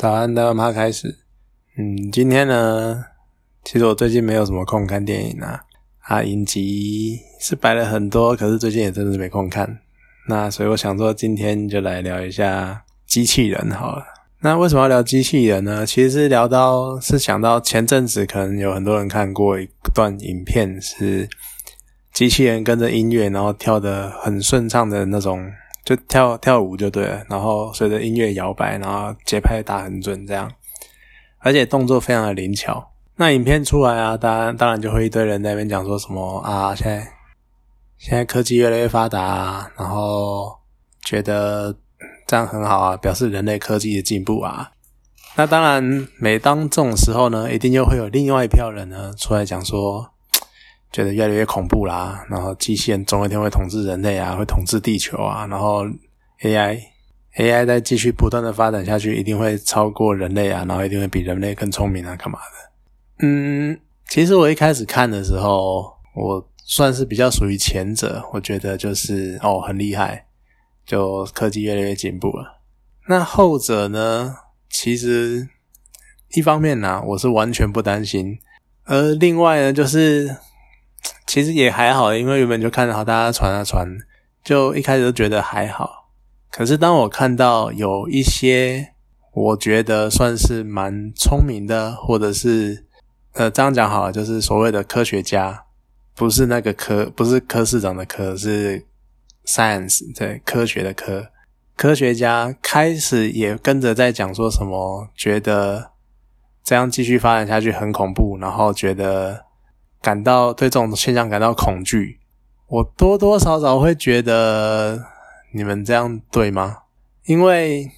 早安，大妈开始。嗯，今天呢，其实我最近没有什么空看电影啊，啊，影集是摆了很多，可是最近也真的是没空看。那所以我想说，今天就来聊一下机器人好了。那为什么要聊机器人呢？其实是聊到是想到前阵子可能有很多人看过一段影片，是机器人跟着音乐，然后跳的很顺畅的那种。就跳跳舞就对了，然后随着音乐摇摆，然后节拍打很准，这样，而且动作非常的灵巧。那影片出来啊，当然当然就会一堆人在那边讲说什么啊，现在现在科技越来越发达，啊然后觉得这样很好啊，表示人类科技的进步啊。那当然，每当这种时候呢，一定又会有另外一票人呢出来讲说。觉得越来越恐怖啦，然后机器人总有一天会统治人类啊，会统治地球啊，然后 AI AI 再继续不断的发展下去，一定会超过人类啊，然后一定会比人类更聪明啊，干嘛的？嗯，其实我一开始看的时候，我算是比较属于前者，我觉得就是哦很厉害，就科技越来越进步了。那后者呢，其实一方面呢，我是完全不担心，而另外呢，就是。其实也还好，因为原本就看到大家传啊传，就一开始都觉得还好。可是当我看到有一些我觉得算是蛮聪明的，或者是呃这样讲好了，就是所谓的科学家，不是那个科，不是科市长的科，是 science 对科学的科，科学家开始也跟着在讲说什么，觉得这样继续发展下去很恐怖，然后觉得。感到对这种现象感到恐惧，我多多少少会觉得你们这样对吗？因为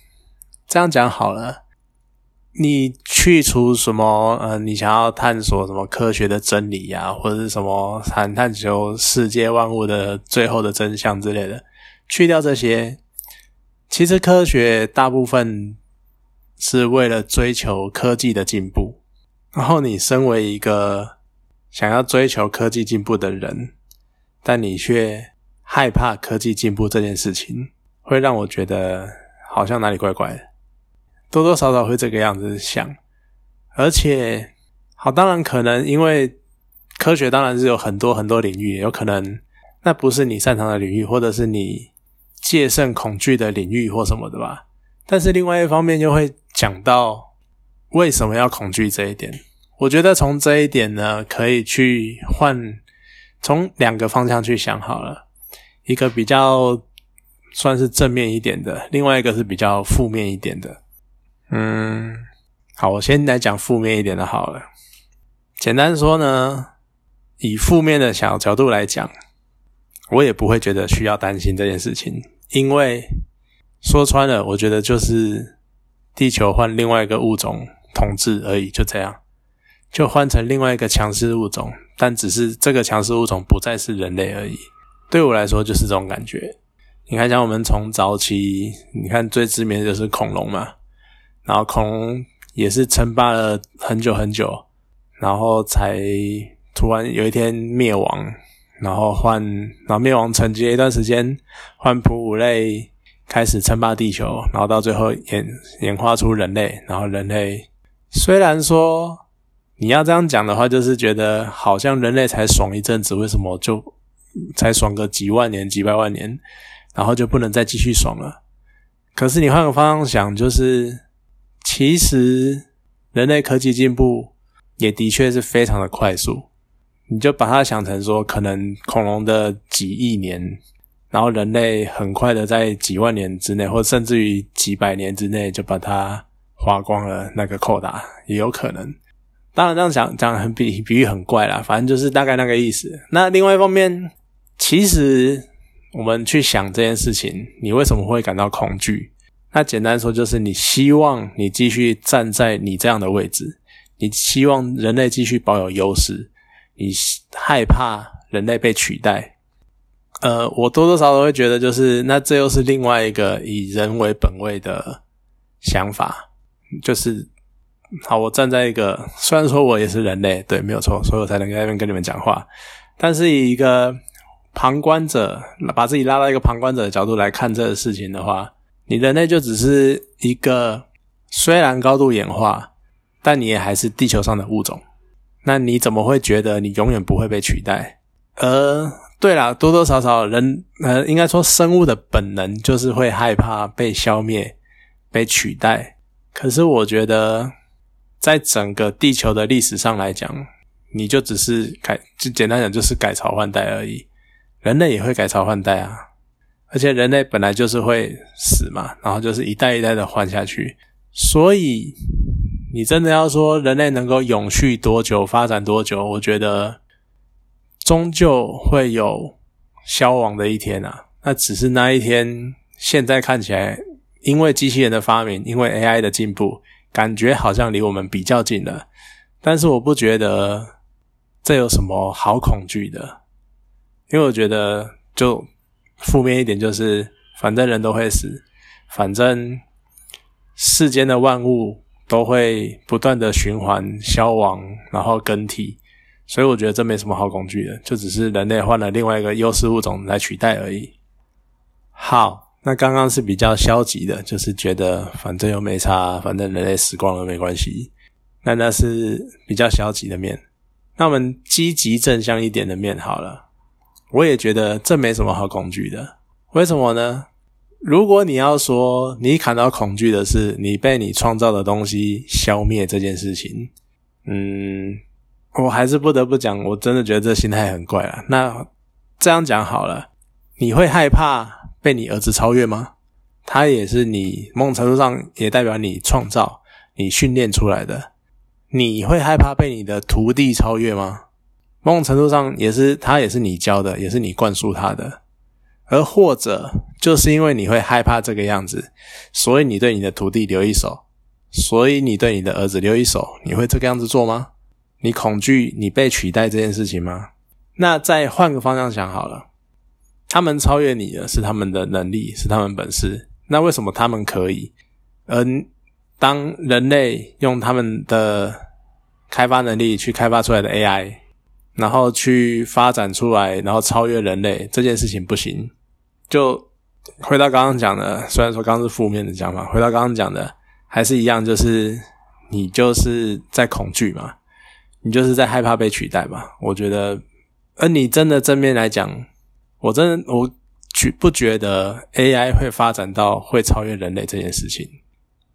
这样讲好了，你去除什么呃，你想要探索什么科学的真理呀，或者是什么探探求世界万物的最后的真相之类的，去掉这些，其实科学大部分是为了追求科技的进步，然后你身为一个。想要追求科技进步的人，但你却害怕科技进步这件事情，会让我觉得好像哪里怪怪的，多多少少会这个样子想。而且，好，当然可能因为科学当然是有很多很多领域，有可能那不是你擅长的领域，或者是你戒慎恐惧的领域或什么的吧。但是另外一方面又会讲到为什么要恐惧这一点。我觉得从这一点呢，可以去换从两个方向去想好了，一个比较算是正面一点的，另外一个是比较负面一点的。嗯，好，我先来讲负面一点的好了。简单说呢，以负面的小角度来讲，我也不会觉得需要担心这件事情，因为说穿了，我觉得就是地球换另外一个物种统治而已，就这样。就换成另外一个强势物种，但只是这个强势物种不再是人类而已。对我来说就是这种感觉。你看，像我们从早期，你看最知名的就是恐龙嘛，然后恐龙也是称霸了很久很久，然后才突然有一天灭亡，然后换，然后灭亡承接一段时间，换哺乳类开始称霸地球，然后到最后演演化出人类，然后人类虽然说。你要这样讲的话，就是觉得好像人类才爽一阵子，为什么就才爽个几万年、几百万年，然后就不能再继续爽了？可是你换个方向想，就是其实人类科技进步也的确是非常的快速。你就把它想成说，可能恐龙的几亿年，然后人类很快的在几万年之内，或甚至于几百年之内就把它花光了那个扣打，也有可能。当然这样讲讲很比比喻很怪啦，反正就是大概那个意思。那另外一方面，其实我们去想这件事情，你为什么会感到恐惧？那简单说就是你希望你继续站在你这样的位置，你希望人类继续保有优势，你害怕人类被取代。呃，我多多少少会觉得，就是那这又是另外一个以人为本位的想法，就是。好，我站在一个虽然说我也是人类，对，没有错，所以我才能在那边跟你们讲话。但是以一个旁观者，把自己拉到一个旁观者的角度来看这个事情的话，你人类就只是一个虽然高度演化，但你也还是地球上的物种。那你怎么会觉得你永远不会被取代？呃对了，多多少少人，呃，应该说生物的本能就是会害怕被消灭、被取代。可是我觉得，在整个地球的历史上来讲，你就只是改，就简单讲就是改朝换代而已。人类也会改朝换代啊，而且人类本来就是会死嘛，然后就是一代一代的换下去。所以，你真的要说人类能够永续多久、发展多久，我觉得终究会有消亡的一天啊。那只是那一天，现在看起来，因为机器人的发明，因为 AI 的进步，感觉好像离我们比较近了。但是我不觉得。这有什么好恐惧的？因为我觉得，就负面一点就是，反正人都会死，反正世间的万物都会不断的循环消亡，然后更替，所以我觉得这没什么好恐惧的，就只是人类换了另外一个优势物种来取代而已。好，那刚刚是比较消极的，就是觉得反正又没差，反正人类死光了没关系，那那是比较消极的面。那我们积极正向一点的面好了，我也觉得这没什么好恐惧的。为什么呢？如果你要说你感到恐惧的是你被你创造的东西消灭这件事情，嗯，我还是不得不讲，我真的觉得这心态很怪啊。那这样讲好了，你会害怕被你儿子超越吗？他也是你某种程度上也代表你创造、你训练出来的。你会害怕被你的徒弟超越吗？某种程度上也是，他也是你教的，也是你灌输他的。而或者就是因为你会害怕这个样子，所以你对你的徒弟留一手，所以你对你的儿子留一手，你会这个样子做吗？你恐惧你被取代这件事情吗？那再换个方向想好了，他们超越你的是他们的能力，是他们本事。那为什么他们可以？而当人类用他们的开发能力去开发出来的 AI，然后去发展出来，然后超越人类这件事情不行。就回到刚刚讲的，虽然说刚刚是负面的讲法，回到刚刚讲的，还是一样，就是你就是在恐惧嘛，你就是在害怕被取代嘛。我觉得，而你真的正面来讲，我真的我觉不觉得 AI 会发展到会超越人类这件事情。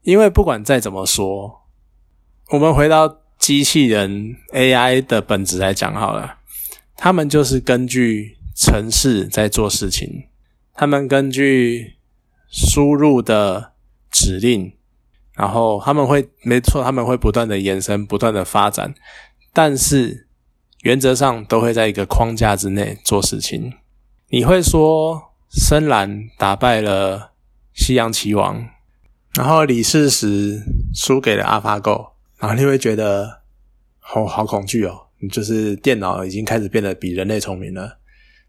因为不管再怎么说，我们回到机器人 AI 的本质来讲好了，他们就是根据程式在做事情，他们根据输入的指令，然后他们会没错，他们会不断的延伸，不断的发展，但是原则上都会在一个框架之内做事情。你会说深蓝打败了西洋棋王？然后李世石输给了阿法狗然后你会觉得好好恐惧哦，就是电脑已经开始变得比人类聪明了，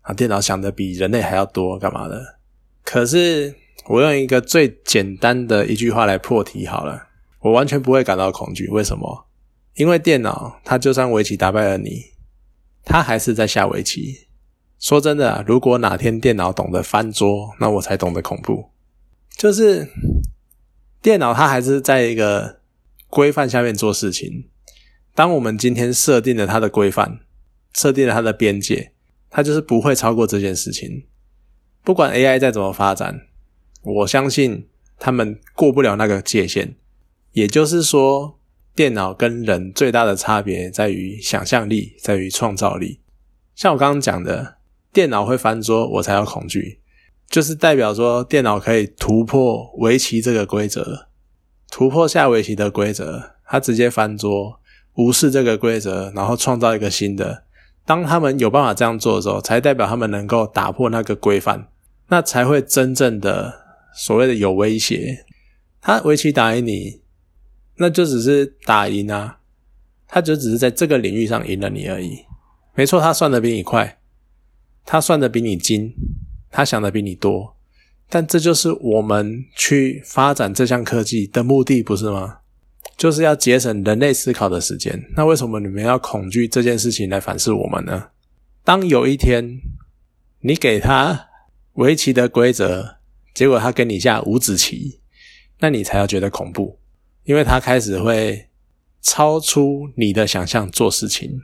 啊，电脑想的比人类还要多，干嘛的？可是我用一个最简单的一句话来破题好了，我完全不会感到恐惧。为什么？因为电脑它就算围棋打败了你，它还是在下围棋。说真的，如果哪天电脑懂得翻桌，那我才懂得恐怖，就是。电脑它还是在一个规范下面做事情。当我们今天设定了它的规范，设定了它的边界，它就是不会超过这件事情。不管 AI 再怎么发展，我相信他们过不了那个界限。也就是说，电脑跟人最大的差别在于想象力，在于创造力。像我刚刚讲的，电脑会翻桌，我才要恐惧。就是代表说，电脑可以突破围棋这个规则，突破下围棋的规则，它直接翻桌，无视这个规则，然后创造一个新的。当他们有办法这样做的时候，才代表他们能够打破那个规范，那才会真正的所谓的有威胁。他围棋打赢你，那就只是打赢啊，他就只是在这个领域上赢了你而已。没错，他算的比你快，他算的比你精。他想的比你多，但这就是我们去发展这项科技的目的，不是吗？就是要节省人类思考的时间。那为什么你们要恐惧这件事情来反噬我们呢？当有一天你给他围棋的规则，结果他跟你下五子棋，那你才要觉得恐怖，因为他开始会超出你的想象做事情。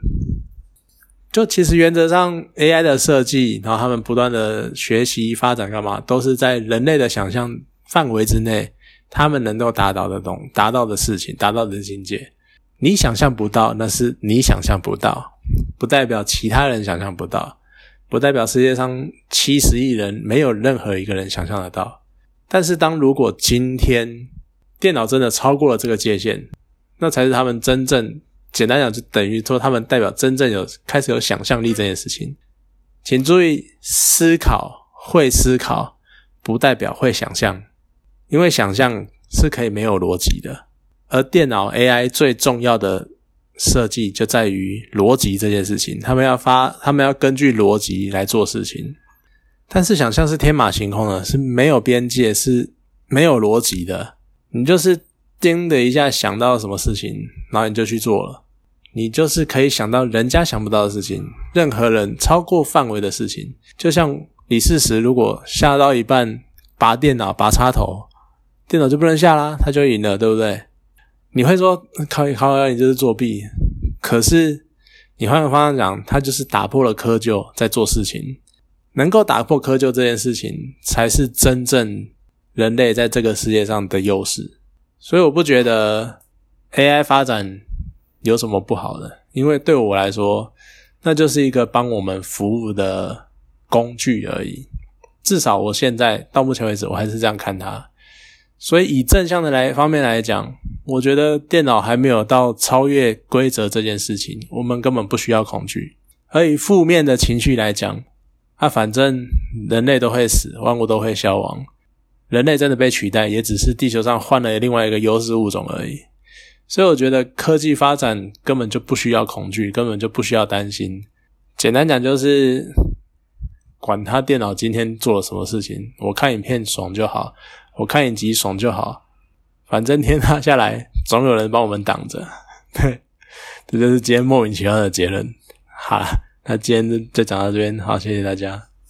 就其实原则上，AI 的设计，然后他们不断的学习发展，干嘛都是在人类的想象范围之内，他们能够达到的东达到的事情，达到的境界，你想象不到，那是你想象不到，不代表其他人想象不到，不代表世界上七十亿人没有任何一个人想象得到。但是，当如果今天电脑真的超过了这个界限，那才是他们真正。简单讲，就等于说他们代表真正有开始有想象力这件事情。请注意，思考会思考，不代表会想象，因为想象是可以没有逻辑的。而电脑 AI 最重要的设计就在于逻辑这件事情，他们要发，他们要根据逻辑来做事情。但是想象是天马行空的，是没有边界，是没有逻辑的。你就是叮的一下想到什么事情，然后你就去做了。你就是可以想到人家想不到的事情，任何人超过范围的事情，就像李世石如果下到一半拔电脑拔插头，电脑就不能下啦，他就赢了，对不对？你会说考一靠，你就是作弊。可是你换个方向讲，他就是打破了窠臼在做事情，能够打破窠臼这件事情，才是真正人类在这个世界上的优势。所以我不觉得 AI 发展。有什么不好的？因为对我来说，那就是一个帮我们服务的工具而已。至少我现在到目前为止，我还是这样看它。所以以正向的来方面来讲，我觉得电脑还没有到超越规则这件事情，我们根本不需要恐惧。而以负面的情绪来讲，啊，反正人类都会死，万物都会消亡，人类真的被取代，也只是地球上换了另外一个优势物种而已。所以我觉得科技发展根本就不需要恐惧，根本就不需要担心。简单讲就是，管他电脑今天做了什么事情，我看影片爽就好，我看影集爽就好，反正天塌下来总有人帮我们挡着。对，这就是今天莫名其妙的结论。好，那今天就讲到这边，好，谢谢大家。